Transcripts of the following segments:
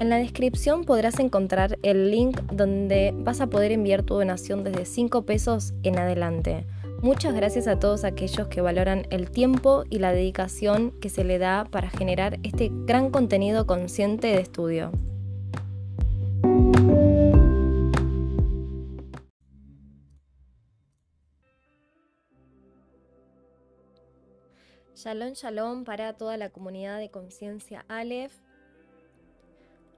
En la descripción podrás encontrar el link donde vas a poder enviar tu donación desde 5 pesos en adelante. Muchas gracias a todos aquellos que valoran el tiempo y la dedicación que se le da para generar este gran contenido consciente de estudio. Shalom, shalom para toda la comunidad de conciencia Aleph.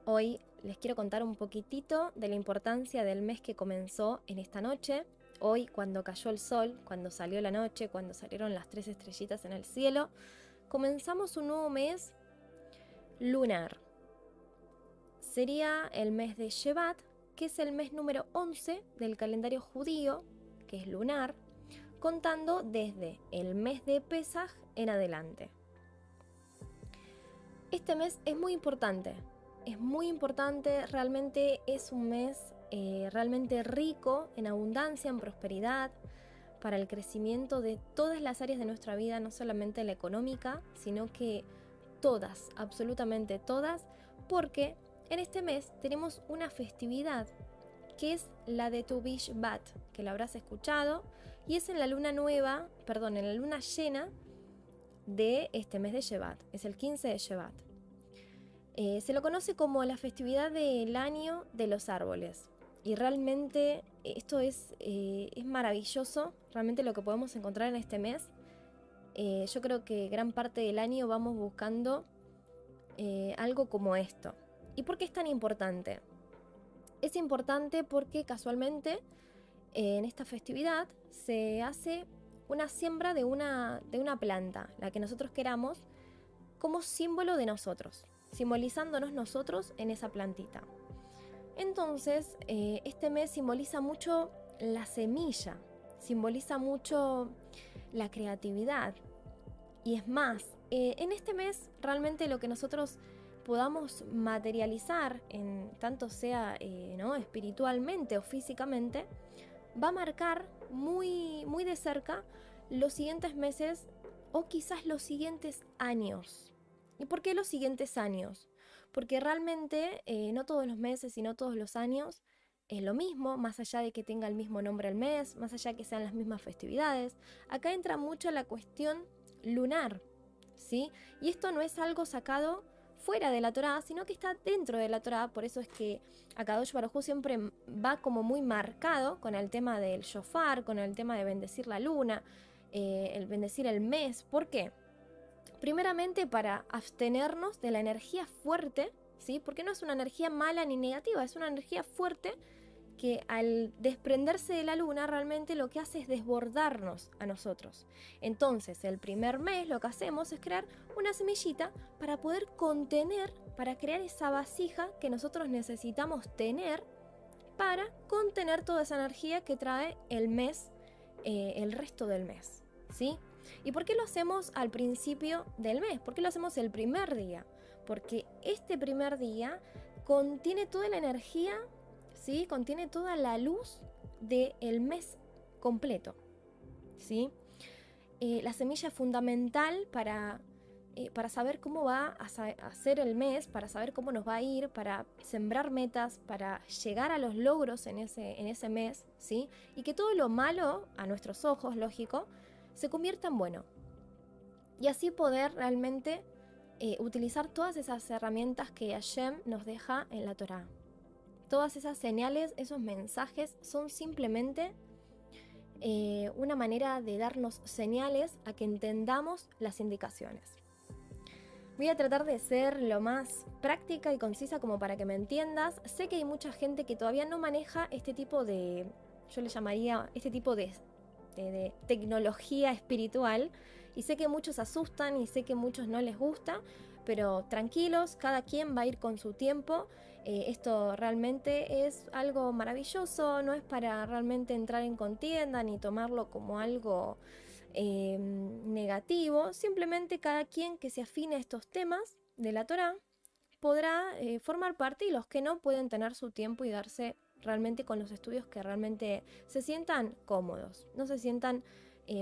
Hoy les quiero contar un poquitito de la importancia del mes que comenzó en esta noche. Hoy, cuando cayó el sol, cuando salió la noche, cuando salieron las tres estrellitas en el cielo, comenzamos un nuevo mes lunar. Sería el mes de Shevat, que es el mes número 11 del calendario judío, que es lunar, contando desde el mes de Pesaj en adelante. Este mes es muy importante, es muy importante, realmente es un mes eh, realmente rico en abundancia, en prosperidad, para el crecimiento de todas las áreas de nuestra vida, no solamente la económica, sino que todas, absolutamente todas, porque en este mes tenemos una festividad que es la de Tu Bat, que la habrás escuchado, y es en la luna nueva, perdón, en la luna llena de este mes de Shevat, es el 15 de Shevat. Eh, se lo conoce como la festividad del año de los árboles. Y realmente esto es, eh, es maravilloso, realmente lo que podemos encontrar en este mes. Eh, yo creo que gran parte del año vamos buscando algo como esto. ¿Y por qué es tan importante? Es importante porque casualmente en esta festividad se hace una siembra de una, de una planta, la que nosotros queramos, como símbolo de nosotros, simbolizándonos nosotros en esa plantita. Entonces, eh, este mes simboliza mucho la semilla, simboliza mucho la creatividad. Y es más, eh, en este mes realmente lo que nosotros podamos materializar, en tanto sea eh, ¿no? espiritualmente o físicamente, va a marcar muy, muy de cerca los siguientes meses o quizás los siguientes años. ¿Y por qué los siguientes años? Porque realmente eh, no todos los meses y no todos los años es lo mismo, más allá de que tenga el mismo nombre el mes, más allá de que sean las mismas festividades. Acá entra mucho la cuestión lunar, ¿sí? Y esto no es algo sacado fuera de la Torá, sino que está dentro de la Torá, por eso es que Akadosh Baruj siempre va como muy marcado con el tema del shofar, con el tema de bendecir la luna, eh, el bendecir el mes. ¿Por qué? Primeramente para abstenernos de la energía fuerte, ¿sí? Porque no es una energía mala ni negativa, es una energía fuerte que al desprenderse de la luna realmente lo que hace es desbordarnos a nosotros. Entonces, el primer mes lo que hacemos es crear una semillita para poder contener, para crear esa vasija que nosotros necesitamos tener para contener toda esa energía que trae el mes, eh, el resto del mes. ¿Sí? ¿Y por qué lo hacemos al principio del mes? ¿Por qué lo hacemos el primer día? Porque este primer día contiene toda la energía ¿sí? Contiene toda la luz del mes completo, ¿sí? Eh, la semilla es fundamental para, eh, para saber cómo va a, ser el mes, para saber cómo nos va a ir, para sembrar metas, para llegar a los logros en ese, en ese mes, ¿sí? Y que todo lo malo, a nuestros ojos, lógico, se convierta en bueno. Y así poder realmente eh, utilizar todas esas herramientas que Hashem nos deja en la Torah. Todas esas señales, esos mensajes son simplemente eh, una manera de darnos señales a que entendamos las indicaciones. Voy a tratar de ser lo más práctica y concisa como para que me entiendas. Sé que hay mucha gente que todavía no maneja este tipo de, yo le llamaría este tipo de, de tecnología espiritual. Y sé que muchos asustan y sé que muchos no les gusta, pero tranquilos, cada quien va a ir con su tiempo eh, esto realmente es algo maravilloso, no es para realmente entrar en contienda ni tomarlo como algo eh, negativo, simplemente cada quien que se afine a estos temas de la Torah podrá eh, formar parte y los que no pueden tener su tiempo y darse realmente con los estudios que realmente se sientan cómodos, no se sientan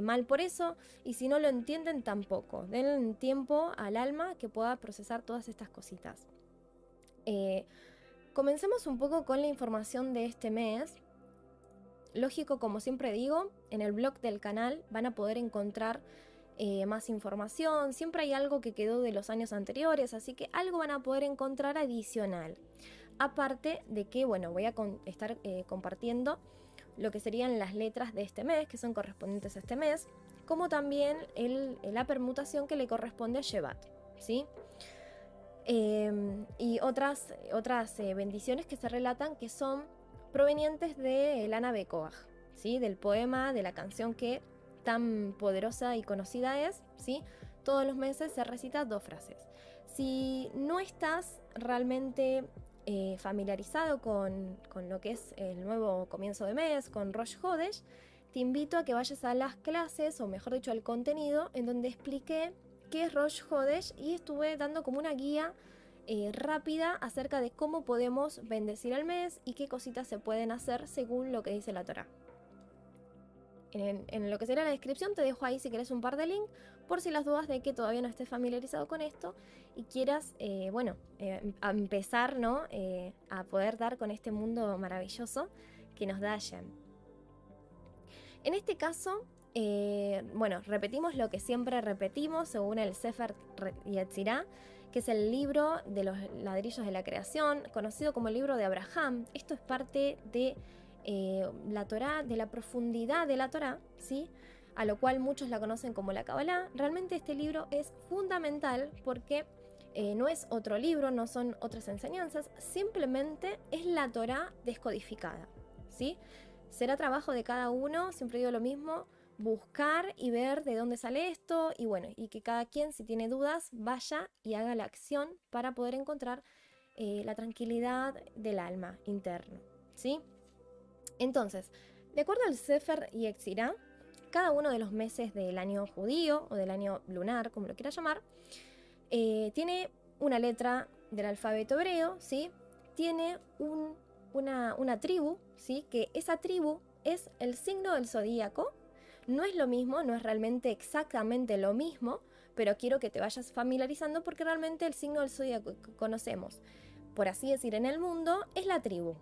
mal por eso y si no lo entienden tampoco, den tiempo al alma que pueda procesar todas estas cositas. Eh, comencemos un poco con la información de este mes. Lógico, como siempre digo, en el blog del canal van a poder encontrar eh, más información. Siempre hay algo que quedó de los años anteriores, así que algo van a poder encontrar adicional. Aparte de que, bueno, voy a estar eh, compartiendo lo que serían las letras de este mes, que son correspondientes a este mes, como también la permutación que le corresponde a Shevat, ¿sí? Em, y otras, otras eh, bendiciones que se relatan que son provenientes de Elana Bekoach, ¿sí? del poema, de la canción que tan poderosa y conocida es, ¿sí? todos los meses se recita dos frases. Si no estás realmente eh, familiarizado con, lo que es el nuevo comienzo de mes, con Rosh Hodesh, te invito a que vayas a las clases, o mejor dicho, al contenido, en donde expliqué qué es Rosh Hodesh y estuve dando como una guía eh, rápida acerca de cómo podemos bendecir el mes y qué cositas se pueden hacer según lo que dice la Torah. En, lo que será la descripción te dejo ahí si quieres un par de links por si las dudas de que todavía no estés familiarizado con esto quieras, eh, bueno, eh, empezar ¿no? a poder dar con este mundo maravilloso que nos da Hashem. En este caso, bueno, repetimos lo que siempre repetimos según el Sefer Yetzirah que es el libro de los ladrillos de la creación, conocido como el libro de Abraham. Esto es parte de eh, la Torá, de la profundidad de la Torá, ¿sí? a lo cual muchos la conocen como la Kabbalah. Realmente este libro es fundamental porque eh, no es otro libro, no son otras enseñanzas, simplemente es la Torá descodificada. ¿sí? Será trabajo de cada uno, siempre digo lo mismo, buscar y ver de dónde sale esto y bueno, y que cada quien si tiene dudas vaya y haga la acción para poder encontrar eh, la tranquilidad del alma interno, ¿sí? Entonces, de acuerdo al Sefer y Exirá, cada uno de los meses del año judío o del año lunar, como lo quiera llamar, eh, tiene una letra del alfabeto hebreo, ¿sí? Tiene una, una tribu, ¿sí? Que esa tribu es el signo del zodíaco no es lo mismo, no es realmente exactamente lo mismo, pero quiero que te vayas familiarizando porque realmente el signo del zodiaco que conocemos, por así decir, en el mundo, es la tribu.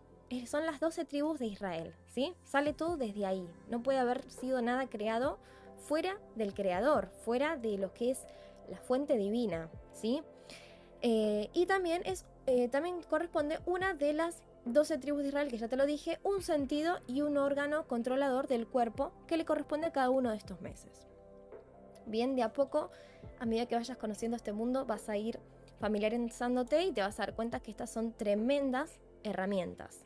Son las 12 tribus de Israel, ¿sí? Sale todo desde ahí. No puede haber sido nada creado fuera del creador, fuera de lo que es la fuente divina, ¿sí? Eh, y también, es, eh, también corresponde una de las 12 tribus de Israel, que ya te lo dije, un sentido y un órgano controlador del cuerpo que le corresponde a cada uno de estos meses. Bien, de a poco, a medida que vayas conociendo este mundo, vas a ir familiarizándote y te vas a dar cuenta que estas son tremendas herramientas.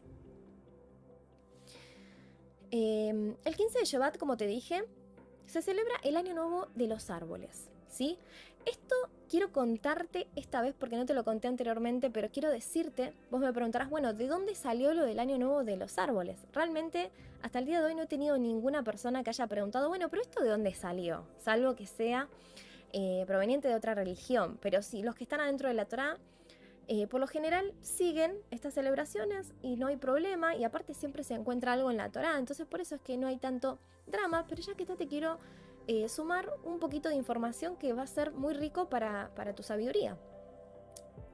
Em, el 15 de Shevat, como te dije, se celebra el Año Nuevo de los Árboles. ¿Sí? Esto quiero contarte esta vez porque no te lo conté anteriormente, pero quiero decirte, vos me preguntarás, bueno, ¿de dónde salió lo del año nuevo de los árboles? Realmente, hasta el día de hoy no he tenido ninguna persona que haya preguntado, bueno, pero esto de dónde salió, salvo que sea eh, proveniente de otra religión, pero sí, los que están adentro de la Torah, eh, por lo general siguen estas celebraciones y no hay problema, y aparte siempre se encuentra algo en la Torah, entonces por eso es que no hay tanto drama, pero ya que te quiero eh, sumar un poquito de información que va a ser muy rico para, tu sabiduría.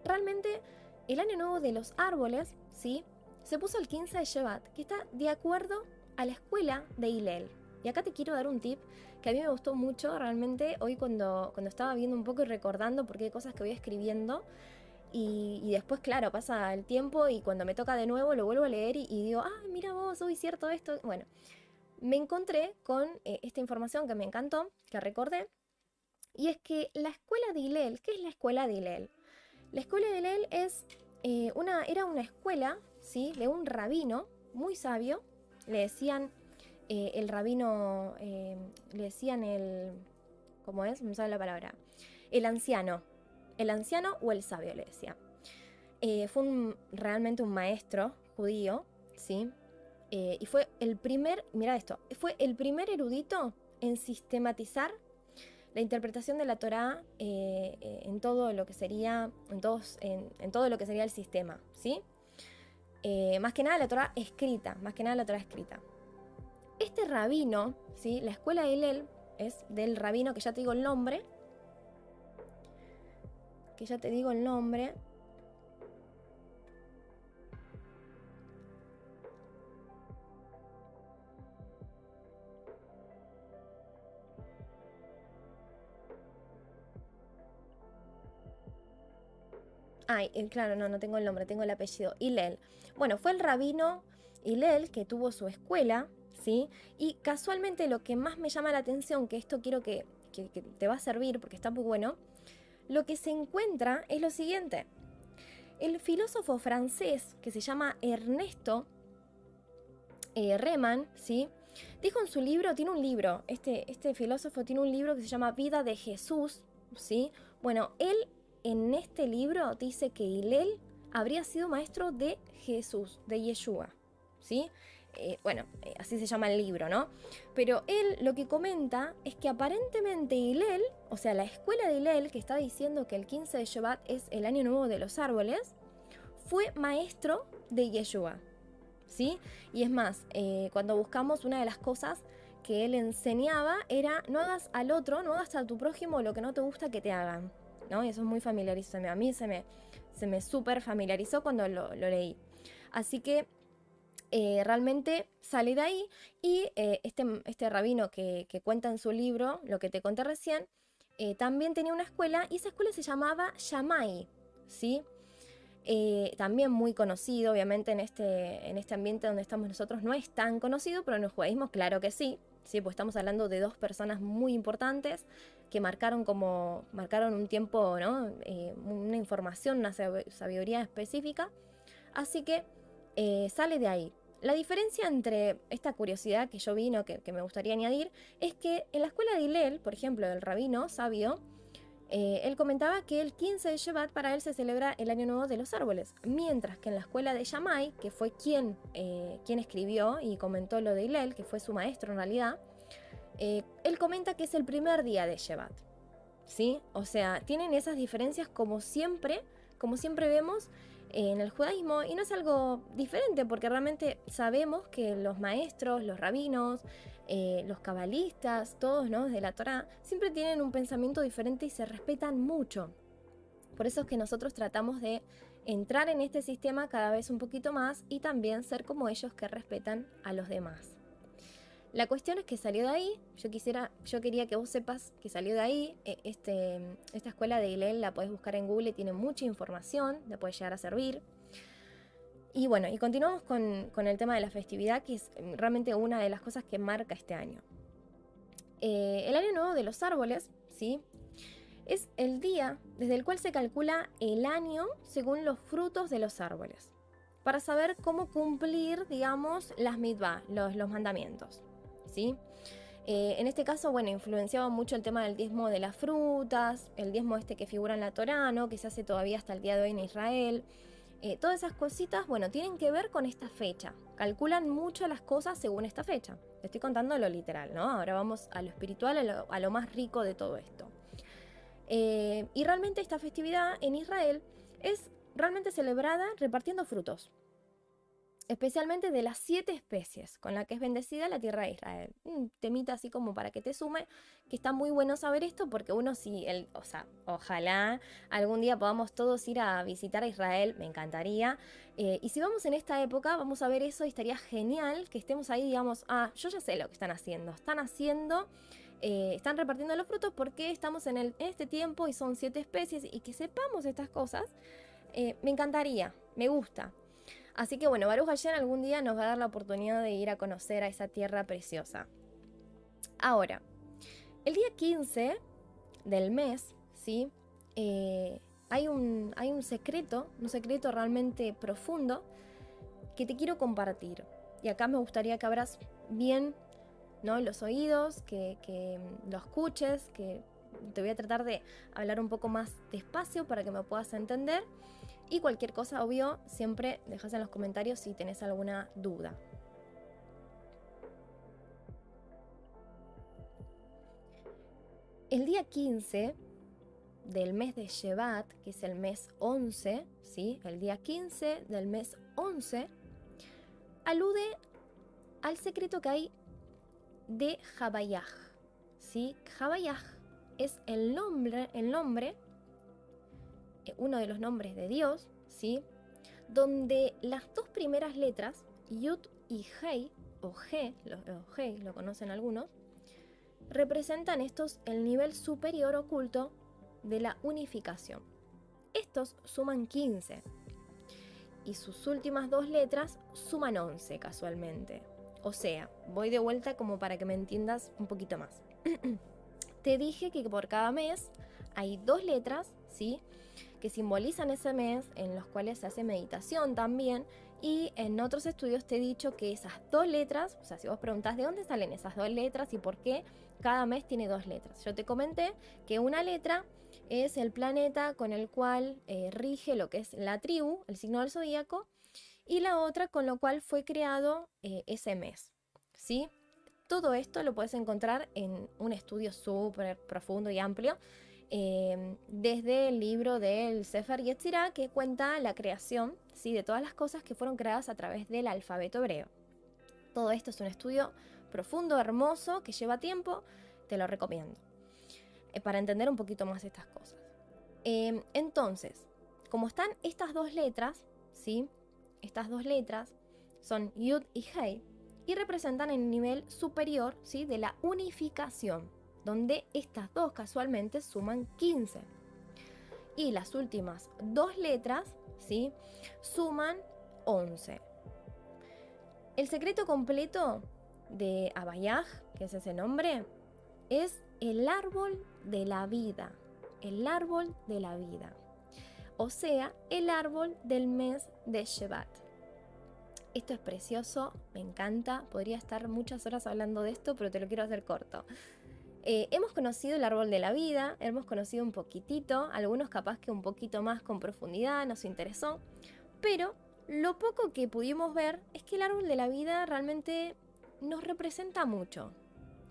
Realmente, el año nuevo de los árboles, ¿sí? Se puso el 15 de Shevat, que está de acuerdo a la escuela de Hillel. Y acá te quiero dar un tip que a mí me gustó mucho realmente hoy cuando, cuando estaba viendo un poco y recordando porque hay cosas que voy escribiendo. Y, después, claro, pasa el tiempo y cuando me toca de nuevo lo vuelvo a leer y, y digo, ah, mira vos, hoy cierto esto. Bueno, me encontré con eh, esta información que me encantó, que recordé, y es que la escuela de Hillel, ¿qué es la escuela de Hillel? La escuela de Hillel es, eh, una, era una escuela ¿sí? de un rabino muy sabio, le decían eh, el rabino, le decían el, ¿cómo es? No sabe la palabra, el anciano, el anciano o el sabio le decía. fue realmente un maestro judío, ¿sí? Eh, y fue el primer, mira esto, fue el primer erudito en sistematizar la interpretación de la Torá eh, eh, en todo lo que sería, en, todos, en, todo lo que sería el sistema, ¿sí? más que nada la Torá escrita, más que nada la Torá escrita. Este rabino, ¿sí? La escuela de Hillel es del rabino que ya te digo el nombre, que ya te digo el nombre, Ay, eh, claro, no, no tengo el nombre, tengo el apellido. Hillel. Bueno, fue el rabino Hillel que tuvo su escuela, ¿sí? Y casualmente lo que más me llama la atención, que esto quiero que, te va a servir porque está muy bueno, lo que se encuentra es lo siguiente. El filósofo francés que se llama Ernesto eh, Reman, ¿sí? Dijo en su libro, tiene un libro, este, este filósofo tiene un libro que se llama Vida de Jesús, ¿sí? Bueno, él en este libro dice que Hillel habría sido maestro de Jesús, de Yeshua, ¿sí? Eh, bueno, eh, así se llama el libro, ¿no? Pero él lo que comenta es que aparentemente Hillel, o sea, la escuela de Hillel, que está diciendo que el 15 de Shabbat es el año nuevo de los árboles, fue maestro de Yeshua, ¿sí? Y es más, eh, cuando buscamos una de las cosas que él enseñaba era no hagas al otro, no hagas a tu prójimo lo que no te gusta que te hagan, ¿no? Y eso es muy familiarizado. A mí se me, se me súper familiarizó cuando lo, leí. Así que eh, realmente sale de ahí y eh, este, este rabino que, cuenta en su libro, lo que te conté recién, también tenía una escuela y esa escuela se llamaba Yamai, ¿sí? Eh, también muy conocido, obviamente en este, en este ambiente donde estamos nosotros no es tan conocido, pero en el judaísmo claro que sí, sí, pues estamos hablando de dos personas muy importantes que marcaron como, marcaron un tiempo, ¿no? Eh, una información, una sabiduría específica, así que eh, sale de ahí. La diferencia entre esta curiosidad que yo vino, que, que me gustaría añadir, es que en la escuela de Hillel, por ejemplo, el rabino sabio, eh, él comentaba que el 15 de Shevat para él se celebra el Año Nuevo de los Árboles, mientras que en la escuela de Yamai, que fue quien, eh, quien escribió y comentó lo de Hillel, que fue su maestro en realidad, eh, él comenta que es el primer día de Shevat. ¿Sí? O sea, tienen esas diferencias como siempre, como siempre vemos en el judaísmo y no es algo diferente porque realmente sabemos que los maestros, los rabinos, eh, los cabalistas, todos ¿no? de la Torah, siempre tienen un pensamiento diferente y se respetan mucho. Por eso es que nosotros tratamos de entrar en este sistema cada vez un poquito más y también ser como ellos que respetan a los demás. La cuestión es que salió de ahí, yo quisiera, yo quería que vos sepas que salió de ahí, e, este, esta escuela de Hillel la podés buscar en Google, tiene mucha información, la puede llegar a servir. Y bueno, y continuamos con, el tema de la festividad, que es realmente una de las cosas que marca este año. Eh, el año nuevo de los árboles, ¿sí? Es el día desde el cual se calcula el año según los frutos de los árboles, para saber cómo cumplir, digamos, las mitzvah, los, los mandamientos, ¿sí? Eh, en este caso, bueno, influenciaba mucho el tema del diezmo de las frutas, el diezmo este que figura en la Torá, ¿no? que se hace todavía hasta el día de hoy en Israel. Eh, todas esas cositas, bueno, tienen que ver con esta fecha. Calculan mucho las cosas según esta fecha. estoy contando lo literal, ¿no? Ahora vamos a lo espiritual, a lo, más rico de todo esto. Eh, y realmente esta festividad en Israel es realmente celebrada repartiendo frutos especialmente de las siete especies con las que es bendecida la tierra de Israel. Un temita así como para que te sume, que está muy bueno saber esto porque uno sí, el, o sea, ojalá algún día podamos todos ir a visitar a Israel, me encantaría. Eh, y si vamos en esta época, vamos a ver eso y estaría genial que estemos ahí, digamos, ah, yo ya sé lo que están haciendo, están haciendo... Eh, están repartiendo los frutos porque estamos en, el, este tiempo y son siete especies y que sepamos estas cosas, eh, me encantaría, me gusta. Así que bueno, Baruch Hashem algún día nos va a dar la oportunidad de ir a conocer a esa tierra preciosa. Ahora, el día 15 del mes, ¿sí? Eh, hay, un, hay un secreto, un secreto realmente profundo que te quiero compartir. Y acá me gustaría que abras bien ¿no? los oídos, que, que lo escuches, que te voy a tratar de hablar un poco más despacio para que me puedas entender y cualquier cosa, obvio, siempre dejas en los comentarios si tenés alguna duda. El día 15 del mes de Shevat, que es el mes 11, ¿sí? el día 15 del mes 11, alude al secreto que hay de Jabayaj. ¿sí? Jabayaj es el nombre, el nombre uno de los nombres de Dios, ¿sí? Donde las dos primeras letras, Yud y Hei, o G, G, lo conocen algunos, representan estos el nivel superior oculto de la unificación. Estos suman 15 y sus últimas dos letras suman 11 casualmente. O sea, voy de vuelta como para que me entiendas un poquito más. Te dije que por cada mes hay dos letras, ¿sí? Que simbolizan ese mes, en los cuales se hace meditación también. Y en otros estudios te he dicho que esas dos letras, o sea, si vos preguntás de dónde salen esas dos letras y por qué cada mes tiene dos letras. Yo te comenté que una letra es el planeta con el cual eh, rige lo que es la tribu, el signo del zodíaco, y la otra con lo cual fue creado eh, ese mes. ¿sí? Todo esto lo puedes encontrar en un estudio súper profundo y amplio, em, desde el libro del Sefer Yetzirah, que cuenta la creación ¿sí? de todas las cosas que fueron creadas a través del alfabeto hebreo. Todo esto es un estudio profundo, hermoso, que lleva tiempo, te lo recomiendo. Eh, para entender un poquito más estas cosas. Em, entonces, como están estas dos letras, ¿sí? Estas dos letras son Yud y Hei y representan el nivel superior, ¿sí? De la unificación, donde estas dos casualmente suman 15. Y las últimas dos letras, ¿sí? Suman 11. El secreto completo de Abayaj, que es ese nombre, es el árbol de la vida, el árbol de la vida, o sea, el árbol del mes de Shevat. Esto es precioso, me encanta, podría estar muchas horas hablando de esto, pero te lo quiero hacer corto. Eh, hemos conocido el árbol de la vida, hemos conocido un poquitito, algunos capaz que un poquito más con profundidad, nos interesó, pero lo poco que pudimos ver es que el árbol de la vida realmente nos representa mucho.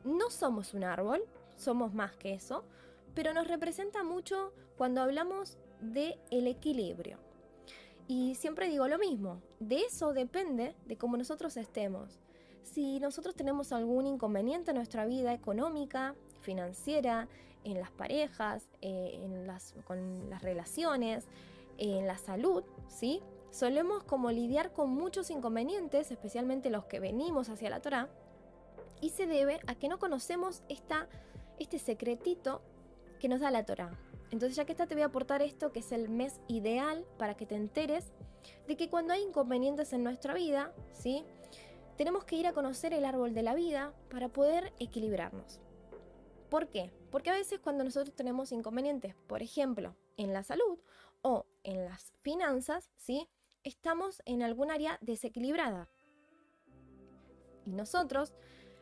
No somos un árbol, somos más que eso, pero nos representa mucho cuando hablamos de el equilibrio. Y siempre digo lo mismo, de eso depende de cómo nosotros estemos. Si nosotros tenemos algún inconveniente en nuestra vida económica, financiera, en las parejas, eh, en las, con las relaciones, en la salud, ¿sí? Solemos como lidiar con muchos inconvenientes, especialmente los que venimos hacia la Torah, y se debe a que no conocemos esta este secretito que nos da la Torah. Entonces ya que está te voy a aportar esto que es el mes ideal para que te enteres de que cuando hay inconvenientes en nuestra vida, ¿sí? Tenemos que ir a conocer el árbol de la vida para poder equilibrarnos. ¿Por qué? Porque a veces cuando nosotros tenemos inconvenientes, por ejemplo, en la salud o en las finanzas, ¿sí? Estamos en algún área desequilibrada. Y nosotros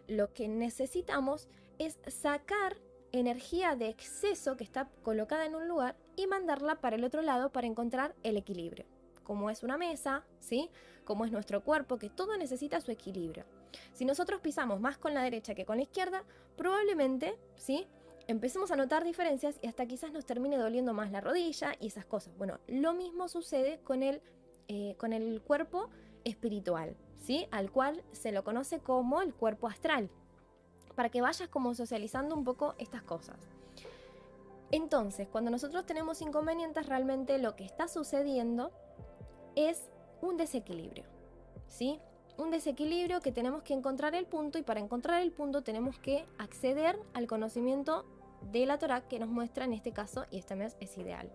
lo que necesitamos es sacar energía de exceso que está colocada en un lugar y mandarla para el otro lado para encontrar el equilibrio. Como es una mesa, ¿sí? Como es nuestro cuerpo, que todo necesita su equilibrio. Si nosotros pisamos más con la derecha que con la izquierda, probablemente, ¿sí? Empecemos a notar diferencias y hasta quizás nos termine doliendo más la rodilla y esas cosas. Bueno, lo mismo sucede con el, eh, con el cuerpo espiritual, ¿sí? Al cual se lo conoce como el cuerpo astral para que vayas como socializando un poco estas cosas. Entonces, cuando nosotros tenemos inconvenientes, realmente lo que está sucediendo es un desequilibrio, ¿sí? Un desequilibrio que tenemos que encontrar el punto y para encontrar el punto tenemos que acceder al conocimiento de la Torah que nos muestra en este caso y este mes es ideal.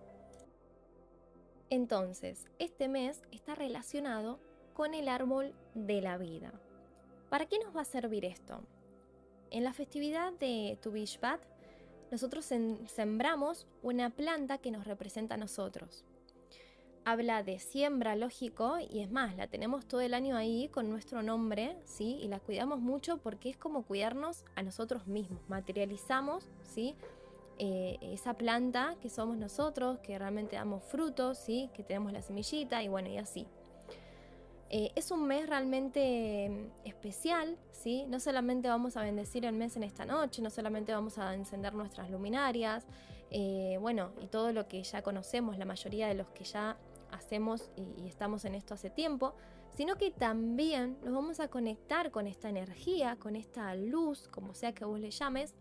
Entonces, este mes está relacionado con el árbol de la vida. ¿Para qué nos va a servir esto? En la festividad de Tu Bishvat, nosotros sembramos una planta que nos representa a nosotros. Habla de siembra, lógico, y es más, la tenemos todo el año ahí con nuestro nombre, ¿sí? Y la cuidamos mucho porque es como cuidarnos a nosotros mismos. Materializamos, ¿sí? Eh, esa planta que somos nosotros, que realmente damos frutos, ¿sí? Que tenemos la semillita y bueno, y así. Eh, es un mes realmente mm, especial, ¿sí? No solamente vamos a bendecir el mes en esta noche, no solamente vamos a encender nuestras luminarias, eh, bueno, y todo lo que ya conocemos, la mayoría de los que ya hacemos y, estamos en esto hace tiempo, sino que también nos vamos a conectar con esta energía, con esta luz, como sea que vos le llames,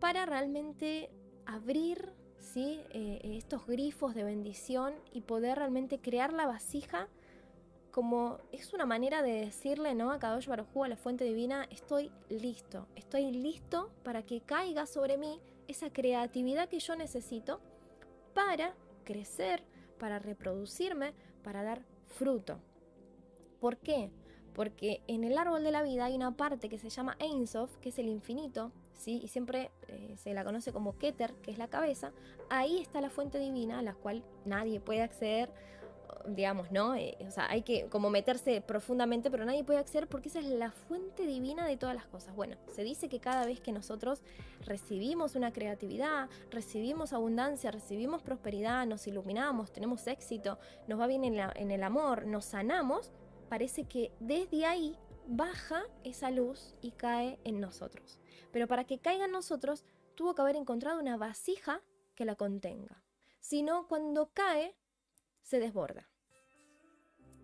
para realmente abrir ¿sí? Eh, estos grifos de bendición y poder realmente crear la vasija como es una manera de decirle, ¿no? A Kadosh Baruj a la fuente divina, estoy listo, estoy listo para que caiga sobre mí esa creatividad que yo necesito para crecer, para reproducirme, para dar fruto. ¿Por qué? Porque en el árbol de la vida hay una parte que se llama Ein Sof, que es el infinito, ¿sí? y siempre eh, se la conoce como Keter, que es la cabeza. Ahí está la fuente divina a la cual nadie puede acceder digamos, ¿no? Eh, o sea, hay que como meterse profundamente, pero nadie puede acceder porque esa es la fuente divina de todas las cosas. Bueno, se dice que cada vez que nosotros recibimos una creatividad, recibimos abundancia, recibimos prosperidad, nos iluminamos, tenemos éxito, nos va bien en, en el amor, nos sanamos, parece que desde ahí baja esa luz y cae en nosotros. Pero para que caiga en nosotros, tuvo que haber encontrado una vasija que la contenga. Si no, cuando cae, se desborda.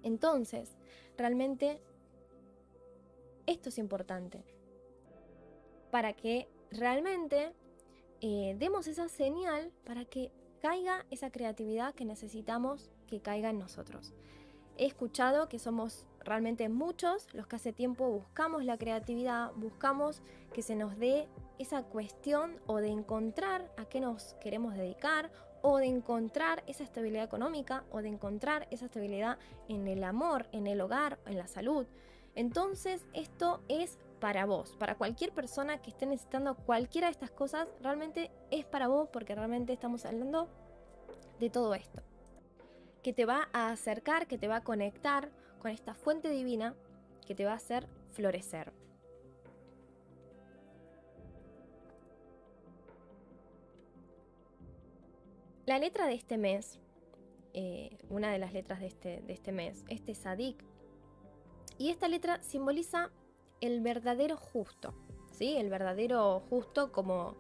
Entonces, realmente esto es importante para que realmente eh, demos esa señal para que caiga esa creatividad que necesitamos que caiga en nosotros. He escuchado que somos realmente muchos los que hace tiempo buscamos la creatividad, buscamos que se nos dé esa cuestión o de encontrar a qué nos queremos dedicar o de encontrar esa estabilidad económica o de encontrar esa estabilidad en el amor, en el hogar, en la salud. Entonces esto es para vos, para cualquier persona que esté necesitando cualquiera de estas cosas, realmente es para vos porque realmente estamos hablando de todo esto. Que te va a acercar, que te va a conectar con esta fuente divina que te va a hacer florecer. La letra de este mes, eh, una de las letras de este, de este mes, es Tesadik. Y esta letra simboliza el verdadero justo, ¿sí? El verdadero justo como,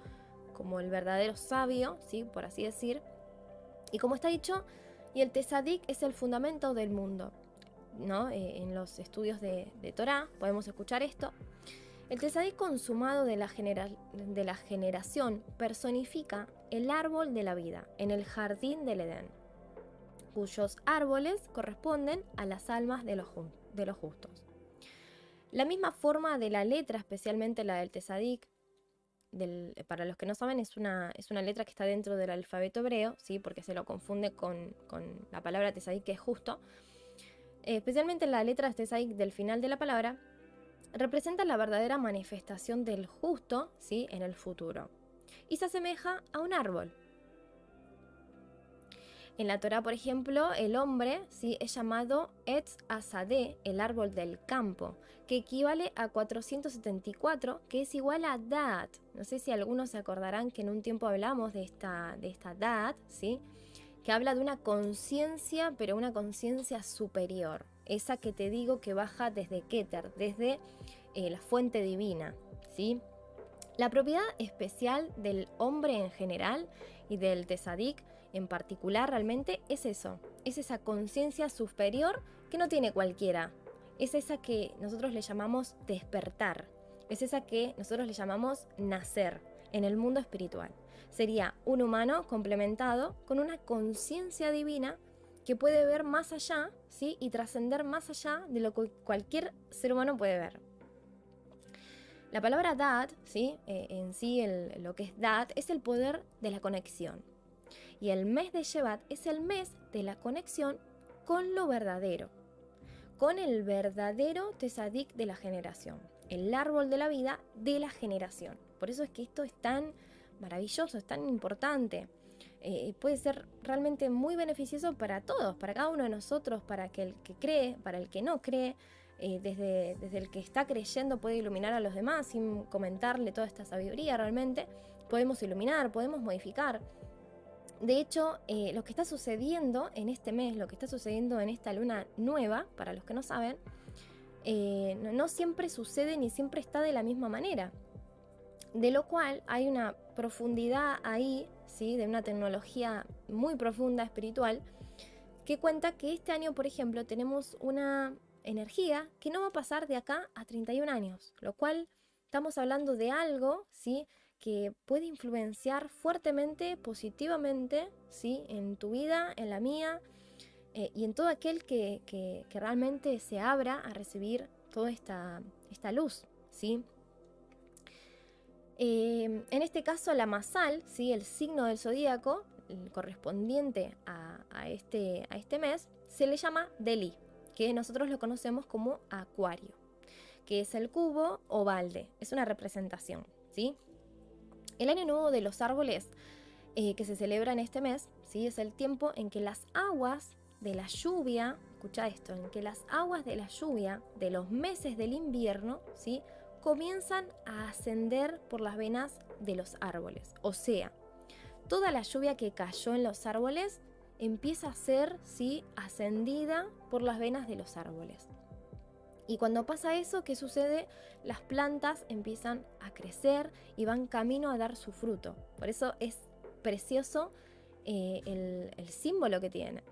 como el verdadero sabio, ¿sí? Por así decir. Y como está dicho, y el Tesadik es el fundamento del mundo. ¿no? Eh, en los estudios de, de Torah podemos escuchar esto. El Tesadik consumado de la, generación personifica el árbol de la vida en el jardín del Edén, cuyos árboles corresponden a las almas de los, justos. La misma forma de la letra, especialmente la del Tesadik, para los que no saben, es una, letra que está dentro del alfabeto hebreo, ¿sí? porque se lo confunde con, con la palabra Tesadik, que es justo. especialmente la letra Tesadik del final de la palabra, representa la verdadera manifestación del justo ¿sí? en el futuro y se asemeja a un árbol. En la Torah, por ejemplo, el hombre ¿sí? es llamado Etz Asadeh, el árbol del campo, que equivale a 474, que es igual a Da'at. No sé si algunos se acordarán que en un tiempo hablamos de esta, de esta Da'at, ¿sí? que habla de una conciencia, pero una conciencia superior esa que te digo que baja desde Keter, desde eh, la fuente divina, ¿sí? La propiedad especial del hombre en general y del Tesadik en particular realmente es eso, es esa conciencia superior que no tiene cualquiera, es esa que nosotros le llamamos despertar, es esa que nosotros le llamamos nacer en el mundo espiritual. Sería un humano complementado con una conciencia divina que puede ver más allá, ¿sí? Y trascender más allá de lo que cualquier ser humano puede ver. La palabra dad, ¿sí? Eh, en sí lo que es dad es el poder de la conexión. Y el mes de Shevat es el mes de la conexión con lo verdadero, con el verdadero tesadik de la generación, el árbol de la vida de la generación. Por eso es que esto es tan maravilloso, es tan importante. Eh, puede ser realmente muy beneficioso para todos, para cada uno de nosotros, para que el que cree, para el que no cree, eh, desde, desde el que está creyendo puede iluminar a los demás sin comentarle toda esta sabiduría realmente. Podemos iluminar, podemos modificar. De hecho, eh, lo que está sucediendo en este mes, lo que está sucediendo en esta luna nueva, para los que no saben, no siempre sucede ni siempre está de la misma manera. De lo cual hay una profundidad ahí de una tecnología muy profunda, espiritual, que cuenta que este año, por ejemplo, tenemos una energía que no va a pasar de acá a 31 años, lo cual estamos hablando de algo ¿sí? que puede influenciar fuertemente, positivamente, ¿sí? en tu vida, en la mía eh, y en todo aquel que, que, realmente se abra a recibir toda esta, esta luz. ¿sí? Em, en este caso, la masal, ¿sí? el signo del zodíaco, correspondiente a, este, a este mes se le llama Deli, que nosotros lo conocemos como Acuario, que es el cubo o balde, es una representación, ¿sí? El año nuevo de los árboles eh, que se celebra en este mes, ¿sí? Es el tiempo en que las aguas de la lluvia, escucha esto, en que las aguas de la lluvia de los meses del invierno, ¿sí? Comienzan a ascender por las venas de los árboles. O sea, toda la lluvia que cayó en los árboles empieza a ser ¿sí? ascendida por las venas de los árboles. Y cuando pasa eso, ¿qué sucede? Las plantas empiezan a crecer y van camino a dar su fruto. Por eso es precioso eh, el, el símbolo que tiene.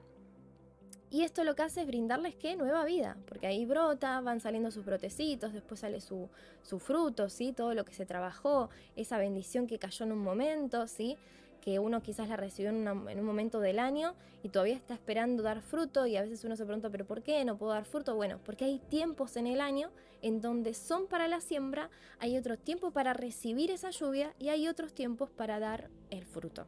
Y esto lo que hace es brindarles ¿qué? nueva vida, porque ahí brota, van saliendo sus brotecitos, después sale su, fruto, ¿sí? todo lo que se trabajó, esa bendición que cayó en un momento, ¿sí? que uno quizás la recibió en, un momento del año y todavía está esperando dar fruto y a veces uno se pregunta, pero ¿por qué no puedo dar fruto? Bueno, porque hay tiempos en el año en donde son para la siembra, hay otro tiempo para recibir esa lluvia y hay otros tiempos para dar el fruto.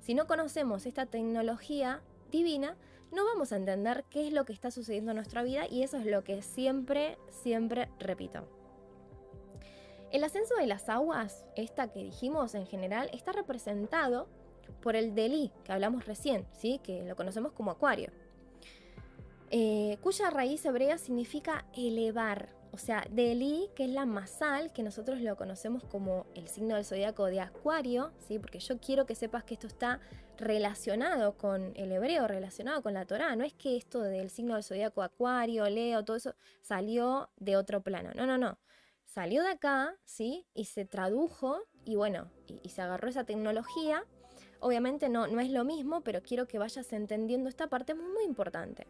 Si no conocemos esta tecnología divina, no vamos a entender qué es lo que está sucediendo en nuestra vida y eso es lo que siempre, siempre repito. El ascenso de las aguas, esta que dijimos en general, está representado por el Delí, que hablamos recién, ¿sí? que lo conocemos como acuario, eh, cuya raíz hebrea significa elevar, o sea, Delí, que es la masal, que nosotros lo conocemos como el signo del zodiaco de Acuario, ¿sí? porque yo quiero que sepas que esto está relacionado con el hebreo, relacionado con la Torá. No es que esto del signo del zodiaco Acuario, Leo, todo eso salió de otro plano. No, no, no. Salió de acá, ¿sí? Y se tradujo y bueno, y, se agarró esa tecnología. Obviamente no, no es lo mismo, pero quiero que vayas entendiendo esta parte muy importante.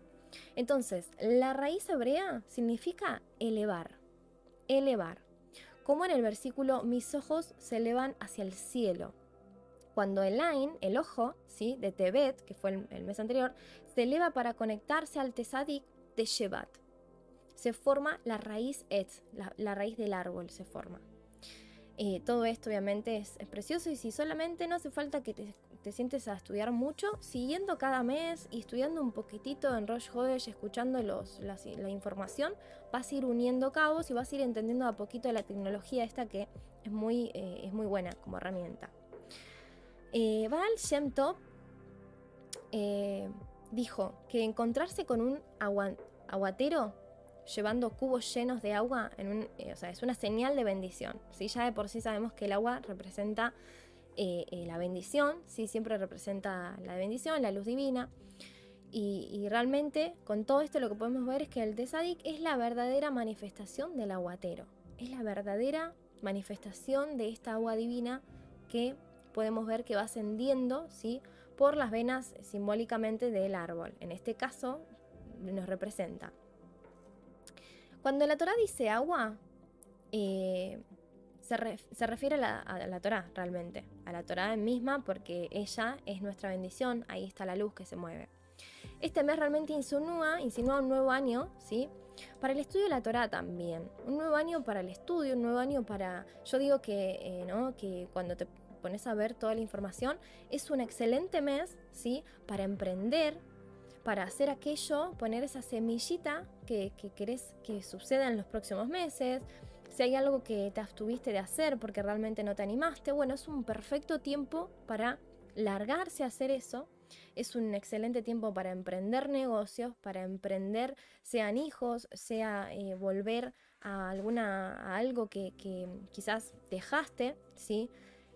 Entonces, la raíz hebrea significa elevar, elevar. Como en el versículo, mis ojos se elevan hacia el cielo. Cuando el Ain, el ojo, ¿sí? de Tebet, que fue el, mes anterior, se eleva para conectarse al Tesadik de Shevat. Se forma la raíz Et, la raíz del árbol se forma. Eh, todo esto obviamente es, precioso y si solamente no hace falta que te, sientes a estudiar mucho, siguiendo cada mes y estudiando un poquitito en Rosh Hodesh, escuchando los, la información, vas a ir uniendo cabos y vas a ir entendiendo a poquito la tecnología esta que es muy, eh, es muy buena como herramienta. Eh, Baal Shem Tov dijo que encontrarse con un aguatero llevando cubos llenos de agua, en un, eh, o sea, es una señal de bendición. ¿sí? Ya de por sí sabemos que el agua representa eh, eh, la bendición, ¿sí? siempre representa la bendición, la luz divina. Y, realmente con todo esto lo que podemos ver es que el Tesadik es la verdadera manifestación del aguatero. Es la verdadera manifestación de esta agua divina que podemos ver que va ascendiendo ¿sí? por las venas simbólicamente del árbol. En este caso nos representa cuando la Torah dice agua, eh, se, refiere a la, Torah realmente, a la Torah misma, porque ella es nuestra bendición, ahí está la luz que se mueve. Este mes realmente insinúa, insinúa un nuevo año, ¿sí? Para el estudio de la Torah también. Un nuevo año para el estudio, un nuevo año para... Yo digo que, eh, ¿no? que cuando te pones a ver toda la información, es un excelente mes, ¿sí? Para emprender, para hacer aquello, poner esa semillita que, querés que suceda en los próximos meses. Si hay algo que te abstuviste de hacer porque realmente no te animaste, bueno, es un perfecto tiempo para largarse a hacer eso. Es un excelente tiempo para emprender negocios, para emprender, sean hijos, sea eh, volver a, alguna, a algo que, quizás dejaste, ¿sí?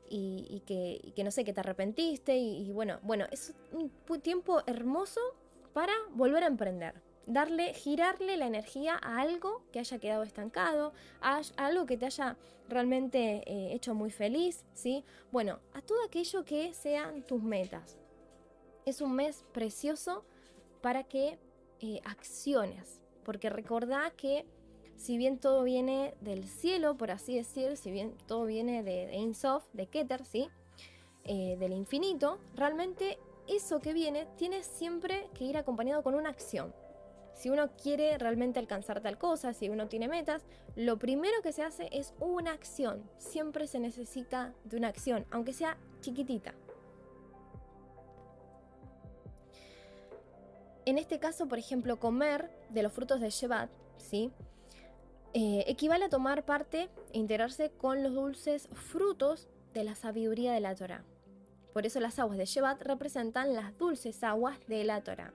Y, que, no sé, que te arrepentiste. Y, y, bueno, bueno, es un tiempo hermoso para volver a emprender. Darle, girarle la energía a algo que haya quedado estancado, a, algo que te haya realmente eh, hecho muy feliz, ¿sí? Bueno, a todo aquello que sean tus metas. Es un mes precioso para que eh, acciones, porque recordá que si bien todo viene del cielo, por así decir, si bien todo viene de, de de Keter, ¿sí? Eh, del infinito, realmente eso que viene tiene siempre que ir acompañado con una acción. Si uno quiere realmente alcanzar tal cosa, si uno tiene metas, lo primero que se hace es una acción. Siempre se necesita de una acción, aunque sea chiquitita. En este caso, por ejemplo, comer de los frutos de Shevat, ¿sí? Eh, equivale a tomar parte e integrarse con los dulces frutos de la sabiduría de la Torah. Por eso las aguas de Shevat representan las dulces aguas de la Torah.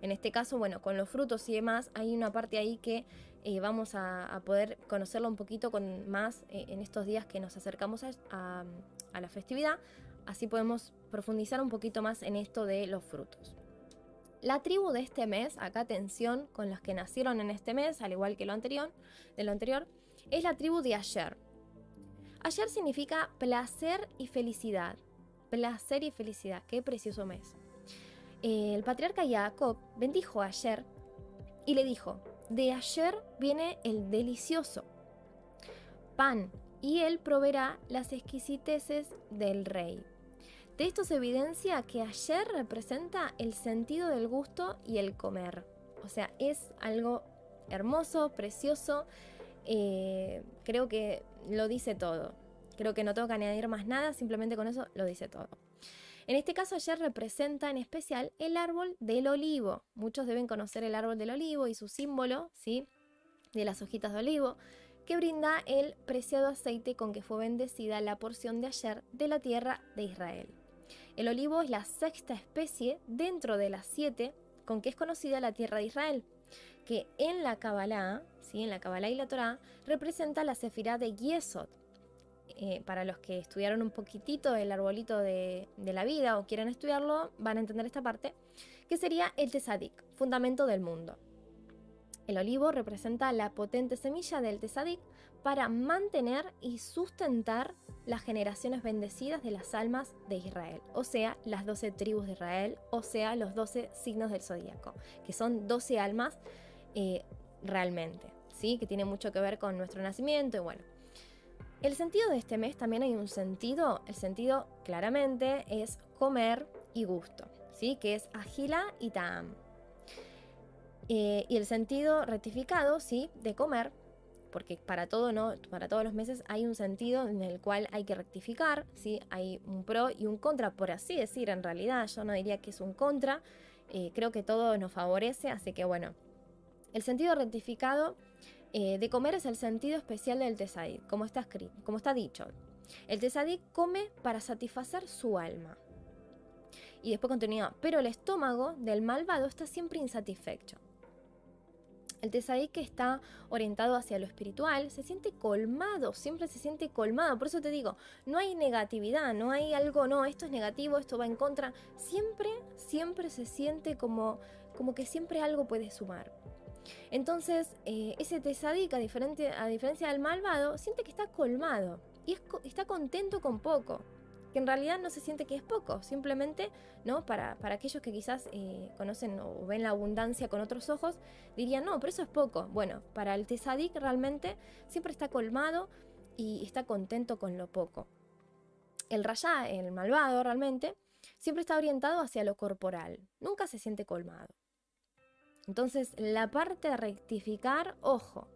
En este caso, bueno, con los frutos y demás, hay una parte ahí que eh, vamos a, poder conocerlo un poquito con más eh, en estos días que nos acercamos a, la festividad. Así podemos profundizar un poquito más en esto de los frutos. La tribu de este mes, acá atención con los que nacieron en este mes, al igual que lo anterior, de lo anterior, es la tribu de ayer. Ayer significa placer y felicidad. Placer y felicidad. Qué precioso mes. El patriarca Jacob bendijo a ayer y le dijo, de ayer viene el delicioso pan y él proveerá las exquisiteces del rey. De esto se evidencia que ayer representa el sentido del gusto y el comer. O sea, es algo hermoso, precioso. Eh, creo que lo dice todo. Creo que no tengo que añadir más nada, simplemente con eso lo dice todo. En este caso ayer representa en especial el árbol del olivo. Muchos deben conocer el árbol del olivo y su símbolo, ¿sí? De las hojitas de olivo, que brinda el preciado aceite con que fue bendecida la porción de ayer de la tierra de Israel. El olivo es la sexta especie dentro de las siete con que es conocida la tierra de Israel, que en la Kabbalah, ¿sí? en la Kabbalah y la Torah, representa la sefirá de Yesod. Eh, para los que estudiaron un poquitito el arbolito de, la vida o quieren estudiarlo, van a entender esta parte, que sería el Tesadik, fundamento del mundo. El olivo representa la potente semilla del Tesadik para mantener y sustentar las generaciones bendecidas de las almas de Israel, o sea, las 12 tribus de Israel, o sea, los 12 signos del zodíaco, que son 12 almas eh, realmente, ¿sí? que tiene mucho que ver con nuestro nacimiento y bueno. El sentido de este mes también hay un sentido, el sentido claramente es comer y gusto, ¿sí? que es agila y taam. Eh, y el sentido rectificado, ¿sí? de comer porque para todo, ¿no? Para todos los meses hay un sentido en el cual hay que rectificar, ¿sí? Hay un pro y un contra, por así decir, en realidad yo no diría que es un contra, eh, creo que todo nos favorece, así que bueno, el sentido rectificado eh, de comer es el sentido especial del tesadik, como está, escrito, como está dicho. El tesadik come para satisfacer su alma. Y después continúa, pero el estómago del malvado está siempre insatisfecho. El que está orientado hacia lo espiritual, se siente colmado, siempre se siente colmado. Por eso te digo, no hay negatividad, no hay algo, no, esto es negativo, esto va en contra. Siempre, siempre se siente como, como que siempre algo puede sumar. Entonces, eh, ese tesadik, a, diferencia del malvado, siente que está colmado y está contento con poco que en realidad no se siente que es poco, simplemente, ¿no? Para, aquellos que quizás eh, conocen o ven la abundancia con otros ojos, dirían, no, pero eso es poco. Bueno, para el Tesadik realmente siempre está colmado y está contento con lo poco. El Rayá, el malvado realmente, siempre está orientado hacia lo corporal, nunca se siente colmado. Entonces, la parte de rectificar, ojo,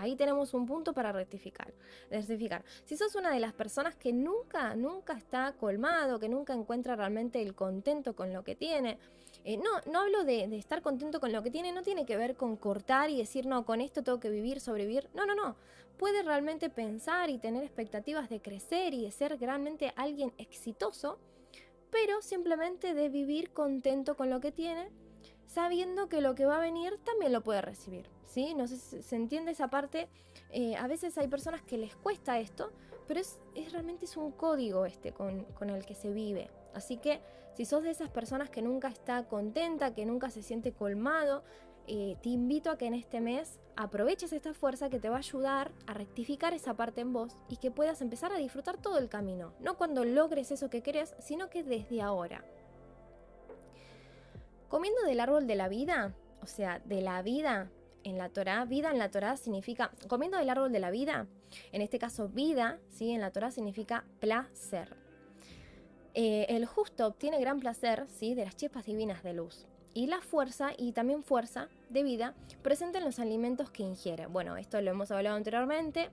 Ahí tenemos un punto para rectificar. rectificar. Si sos una de las personas que nunca, nunca está colmado, que nunca encuentra realmente el contento con lo que tiene, eh, no, no hablo de, de, estar contento con lo que tiene, no tiene que ver con cortar y decir, no, con esto tengo que vivir, sobrevivir. No, no, no. Puede realmente pensar y tener expectativas de crecer y de ser realmente alguien exitoso, pero simplemente de vivir contento con lo que tiene sabiendo que lo que va a venir también lo puede recibir. ¿sí? No sé si se entiende esa parte. Eh, a veces hay personas que les cuesta esto, pero es, realmente es un código este con, el que se vive. Así que si sos de esas personas que nunca está contenta, que nunca se siente colmado, eh, te invito a que en este mes aproveches esta fuerza que te va a ayudar a rectificar esa parte en vos y que puedas empezar a disfrutar todo el camino. No cuando logres eso que querés, sino que desde ahora. Comiendo del árbol de la vida, o sea, de la vida en la Torah, vida en la Torah significa, comiendo del árbol de la vida, en este caso vida, ¿sí? en la Torah significa placer. Eh, el justo obtiene gran placer ¿sí? de las chispas divinas de luz y la fuerza y también fuerza de vida presente en los alimentos que ingiere. Bueno, esto lo hemos hablado anteriormente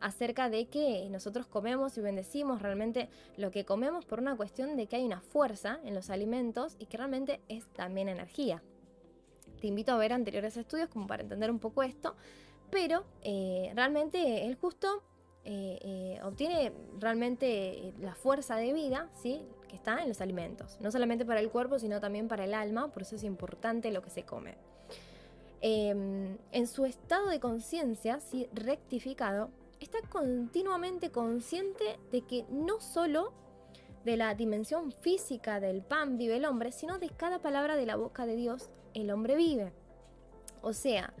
acerca de que nosotros comemos y bendecimos realmente lo que comemos por una cuestión de que hay una fuerza en los alimentos y que realmente es también energía. te invito a ver anteriores estudios como para entender un poco esto, pero eh, realmente el justo eh, eh, obtiene realmente la fuerza de vida, ¿sí? que está en los alimentos, no solamente para el cuerpo, sino también para el alma, por eso es importante lo que se come. Em, en su estado de conciencia, ¿sí? rectificado, está continuamente consciente de que no solo de la dimensión física del pan vive el hombre, sino de cada palabra de la boca de Dios el hombre vive. O sea,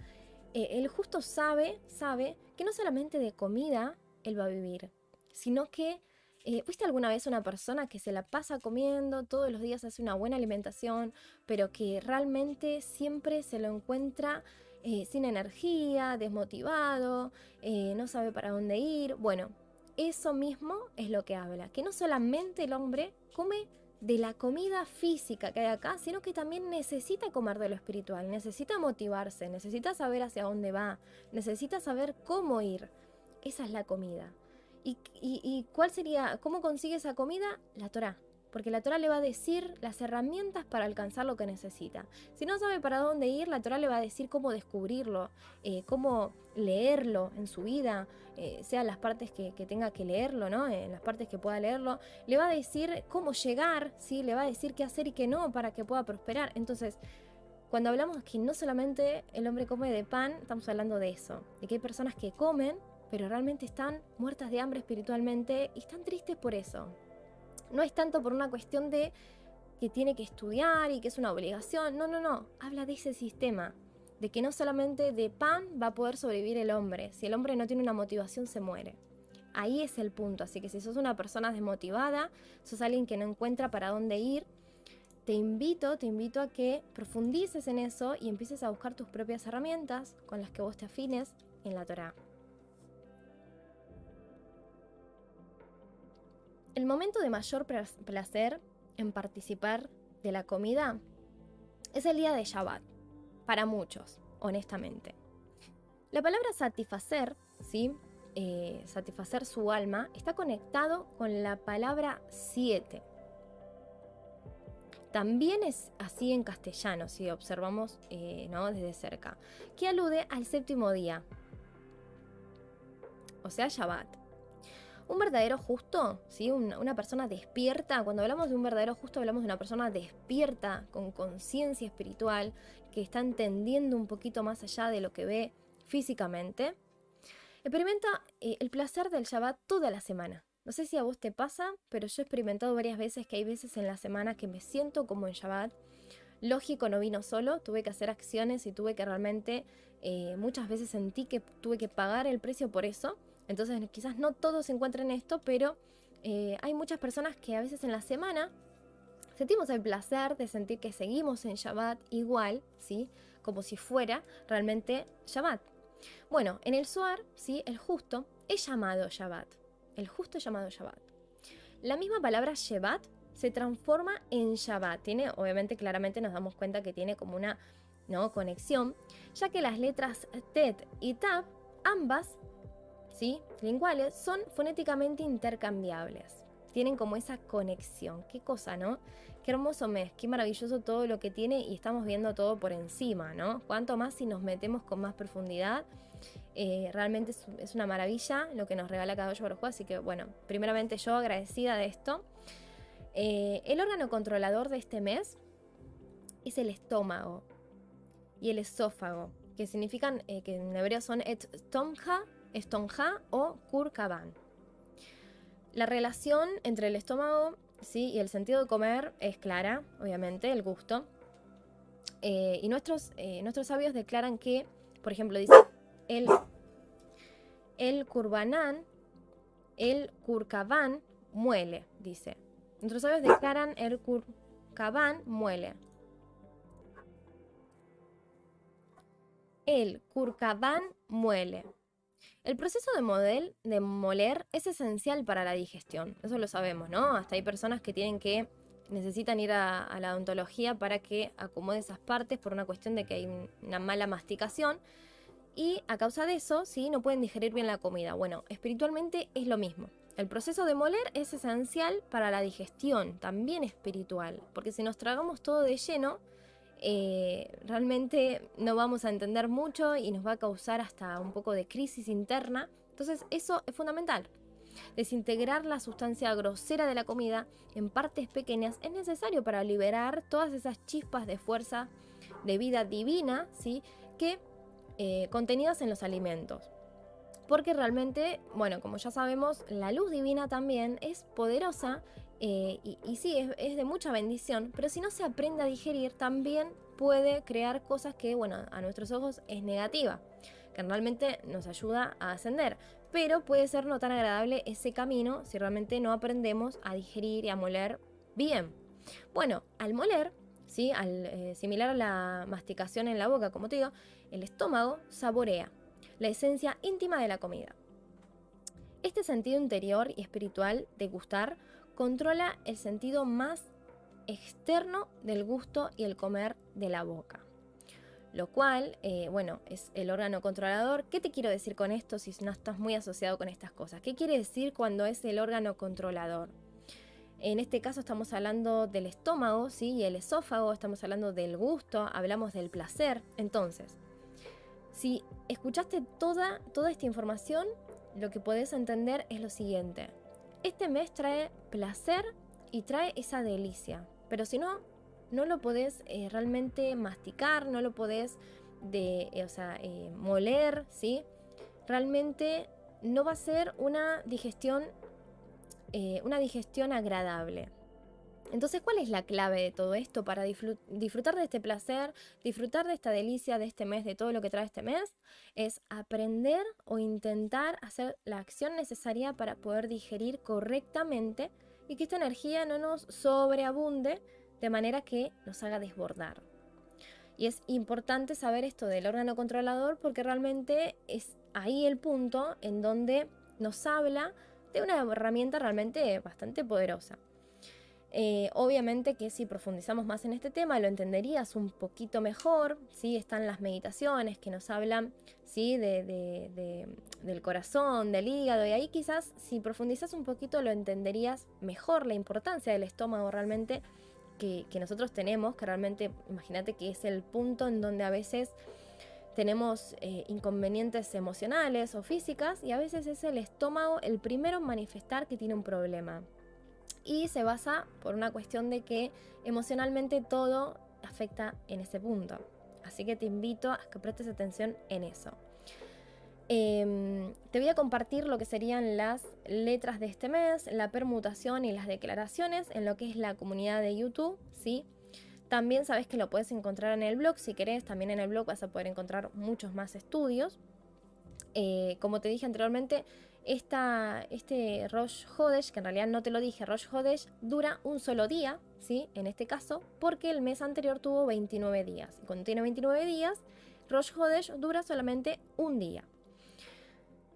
eh, el justo sabe, sabe que no solamente de comida él va a vivir, sino que, eh, ¿viste alguna vez una persona que se la pasa comiendo, todos los días hace una buena alimentación, pero que realmente siempre se lo encuentra eh, sin energía, desmotivado, no sabe para dónde ir? Bueno, eso mismo es lo que habla, que no solamente el hombre come de la comida física que hay acá, sino que también necesita comer de lo espiritual, necesita motivarse, necesita saber hacia dónde va, necesita saber cómo ir. Esa es la comida. ¿Y, cuál sería, cómo consigue esa comida? La Torah porque la Torah le va a decir las herramientas para alcanzar lo que necesita. Si no sabe para dónde ir, la Torah le va a decir cómo descubrirlo, eh, cómo leerlo en su vida, eh, sea las partes que, tenga que leerlo, ¿no? En las partes que pueda leerlo, le va a decir cómo llegar, ¿sí? Le va a decir qué hacer y qué no para que pueda prosperar. Entonces, cuando hablamos que no solamente el hombre come de pan, estamos hablando de eso, de que hay personas que comen, pero realmente están muertas de hambre espiritualmente y están tristes por eso. No es tanto por una cuestión de que tiene que estudiar y que es una obligación. No, no, no. Habla de ese sistema. De que no solamente de pan va a poder sobrevivir el hombre. Si el hombre no tiene una motivación, se muere. Ahí es el punto. Así que si sos una persona desmotivada, sos alguien que no encuentra para dónde ir, te invito, te invito a que profundices en eso y empieces a buscar tus propias herramientas con las que vos te afines en la Torah. El momento de mayor placer en participar de la comida es el día de Shabbat, para muchos, honestamente. La palabra satisfacer, ¿sí? Eh, satisfacer su alma, está conectado con la palabra siete. También es así en castellano, si observamos eh, ¿no? desde cerca, que alude al séptimo día, o sea, Shabbat. Un verdadero justo, ¿sí? una, persona despierta, cuando hablamos de un verdadero justo hablamos de una persona despierta, con conciencia espiritual, que está entendiendo un poquito más allá de lo que ve físicamente. Experimenta eh, el placer del Shabbat toda la semana. No sé si a vos te pasa, pero yo he experimentado varias veces que hay veces en la semana que me siento como en Shabbat. Lógico, no vino solo, tuve que hacer acciones y tuve que realmente, eh, muchas veces sentí que tuve que pagar el precio por eso. Entonces quizás no todos encuentren esto, pero eh, hay muchas personas que a veces en la semana sentimos el placer de sentir que seguimos en Shabbat igual, ¿sí? Como si fuera realmente Shabbat. Bueno, en el Suar, ¿sí? El justo es llamado Shabbat. El justo es llamado Shabbat. La misma palabra Shabbat se transforma en Shabbat. Tiene, obviamente, claramente nos damos cuenta que tiene como una ¿no? conexión, ya que las letras Tet y Tab, ambas ¿sí? linguales son fonéticamente intercambiables. Tienen como esa conexión. Qué cosa, ¿no? Qué hermoso mes, qué maravilloso todo lo que tiene y estamos viendo todo por encima, ¿no? Cuanto más si nos metemos con más profundidad, eh, realmente es, una maravilla lo que nos regala cada por así que bueno, primeramente yo agradecida de esto. Eh, el órgano controlador de este mes es el estómago y el esófago, que significan, eh, que en hebreo son et tomja estonja o Kurkaban. La relación entre el estómago ¿sí? y el sentido de comer es clara, obviamente, el gusto. Eh, y nuestros, eh, nuestros sabios declaran que, por ejemplo, dice el, el kurbanán, el kurkaban muele, dice. Nuestros sabios declaran el kurkaban muele. El kurkaban muele. El proceso de, de moler es esencial para la digestión, eso lo sabemos, ¿no? Hasta hay personas que tienen que necesitan ir a, la odontología para que acomode esas partes por una cuestión de que hay una mala masticación y a causa de eso, sí, no pueden digerir bien la comida. Bueno, espiritualmente es lo mismo. El proceso de moler es esencial para la digestión, también espiritual, porque si nos tragamos todo de lleno, eh, realmente no vamos a entender mucho y nos va a causar hasta un poco de crisis interna. Entonces eso es fundamental. Desintegrar la sustancia grosera de la comida en partes pequeñas es necesario para liberar todas esas chispas de fuerza de vida divina, ¿sí? Que eh, contenidas en los alimentos. Porque realmente, bueno, como ya sabemos, la luz divina también es poderosa eh, y, sí, es, de mucha bendición, pero si no se aprende a digerir, también puede crear cosas que, bueno, a nuestros ojos es negativa, que realmente nos ayuda a ascender, pero puede ser no tan agradable ese camino si realmente no aprendemos a digerir y a moler bien. Bueno, al moler, ¿sí? al, eh, similar a la masticación en la boca, como te digo, el estómago saborea la esencia íntima de la comida. Este sentido interior y espiritual de gustar controla el sentido más externo del gusto y el comer de la boca. Lo cual, eh, bueno, es el órgano controlador. ¿Qué te quiero decir con esto si no estás muy asociado con estas cosas? ¿Qué quiere decir cuando es el órgano controlador? En este caso estamos hablando del estómago, ¿sí? Y el esófago, estamos hablando del gusto, hablamos del placer. Entonces, si escuchaste toda, toda esta información, lo que podés entender es lo siguiente. Este mes trae placer y trae esa delicia. Pero si no, no lo podés eh, realmente masticar, no lo podés de, eh, o sea, eh, moler, ¿sí? Realmente no va a ser una digestión, una digestión agradable. Entonces, ¿cuál es la clave de todo esto para disfrutar de este placer, disfrutar de esta delicia de este mes, de todo lo que trae este mes? Es aprender o intentar hacer la acción necesaria para poder digerir correctamente y que esta energía no nos sobreabunde de manera que nos haga desbordar. Y es importante saber esto del órgano controlador porque realmente es ahí el punto en donde nos habla de una herramienta realmente bastante poderosa. Eh, obviamente que si profundizamos más en este tema lo entenderías un poquito mejor, ¿sí? están las meditaciones que nos hablan ¿sí? De, del corazón, del hígado, y ahí quizás si profundizas un poquito lo entenderías mejor, la importancia del estómago realmente que, nosotros tenemos, que realmente imagínate que es el punto en donde a veces tenemos eh, inconvenientes emocionales o físicas y a veces es el estómago el primero en manifestar que tiene un problema y se basa por una cuestión de que emocionalmente todo afecta en ese punto. Así que te invito a que prestes atención en eso. Em, te voy a compartir lo que serían las letras de este mes, la permutación y las declaraciones en lo que es la comunidad de YouTube, ¿sí? También sabes que lo puedes encontrar en el blog, si querés, también en el blog vas a poder encontrar muchos más estudios. Eh, como te dije anteriormente, este Rosh Hodesh, que en realidad no te lo dije, Rosh Hodesh dura un solo día, ¿sí? En este caso, porque el mes anterior tuvo 29 días. Y cuando tiene 29 días, Rosh Hodesh dura solamente un día.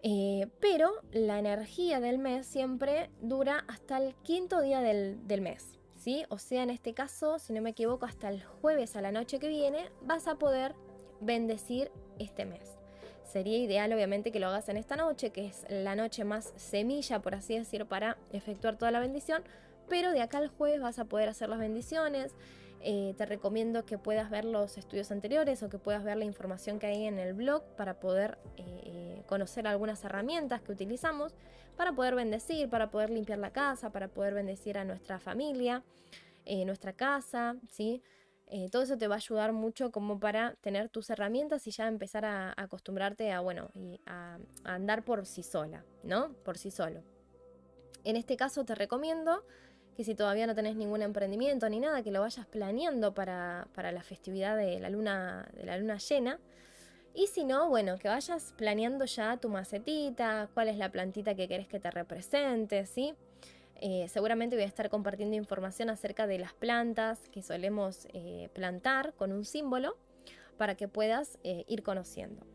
Eh, pero la energía del mes siempre dura hasta el quinto día del, del mes. ¿sí? O sea, en este caso, si no me equivoco, hasta el jueves a la noche que viene vas a poder bendecir este mes. Sería ideal obviamente que lo hagas en esta noche, que es la noche más semilla, por así decir, para efectuar toda la bendición, pero de acá al jueves vas a poder hacer las bendiciones. Eh, te recomiendo que puedas ver los estudios anteriores o que puedas ver la información que hay en el blog para poder eh, conocer algunas herramientas que utilizamos para poder bendecir, para poder limpiar la casa, para poder bendecir a nuestra familia, eh, nuestra casa, ¿sí? Eh, todo eso te va a ayudar mucho como para tener tus herramientas y ya empezar a, acostumbrarte a, bueno, y a, andar por sí sola, ¿no? Por sí solo. En este caso te recomiendo que si todavía no tenés ningún emprendimiento ni nada, que lo vayas planeando para, la festividad de la, luna, de la luna llena. Y si no, bueno, que vayas planeando ya tu macetita, cuál es la plantita que querés que te represente, ¿sí? Eh, seguramente voy a estar compartiendo información acerca de las plantas que solemos eh, plantar con un símbolo para que puedas eh, ir conociendo.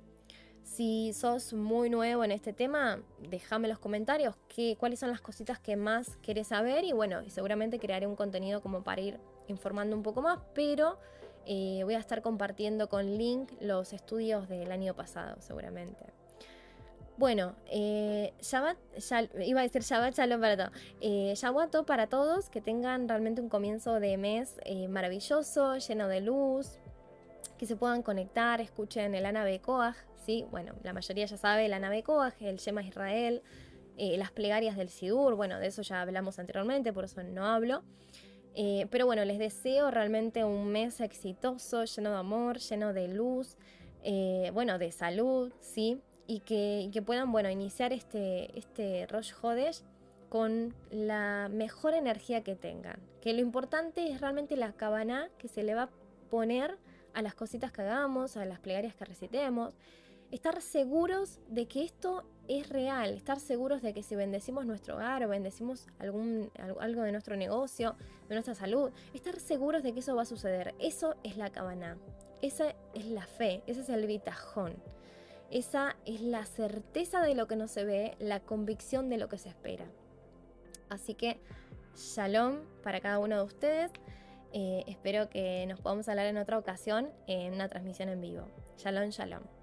Si sos muy nuevo en este tema, déjame en los comentarios qué, cuáles son las cositas que más querés saber y bueno, seguramente crearé un contenido como para ir informando un poco más, pero voy a estar compartiendo con link los estudios del año pasado seguramente. Bueno, eh, iba a decir Shabbat Shalom para todos. Eh, para todos, que tengan realmente un comienzo de mes eh, maravilloso, lleno de luz, que se puedan conectar, escuchen el Ana Koach, ¿sí? Bueno, la mayoría ya sabe el Ana Koach, el Shema Israel, eh, las plegarias del Sidur, bueno, de eso ya hablamos anteriormente, por eso no hablo. pero bueno, les deseo realmente un mes exitoso, lleno de amor, lleno de luz, bueno, de salud, ¿sí? Y que, puedan, bueno, iniciar este, este Rosh Hodesh con la mejor energía que tengan. Que lo importante es realmente la cabana que se le va a poner a las cositas que hagamos, a las plegarias que recitemos. Estar seguros de que esto es real, estar seguros de que si bendecimos nuestro hogar o bendecimos algún, algo de nuestro negocio, de nuestra salud, estar seguros de que eso va a suceder. Eso es la cabana, esa es la fe, ese es el bitajón. Esa es la certeza de lo que no se ve, la convicción de lo que se espera. Así que shalom para cada uno de ustedes. Eh, espero que nos podamos hablar en otra ocasión en una transmisión en vivo. Shalom, shalom.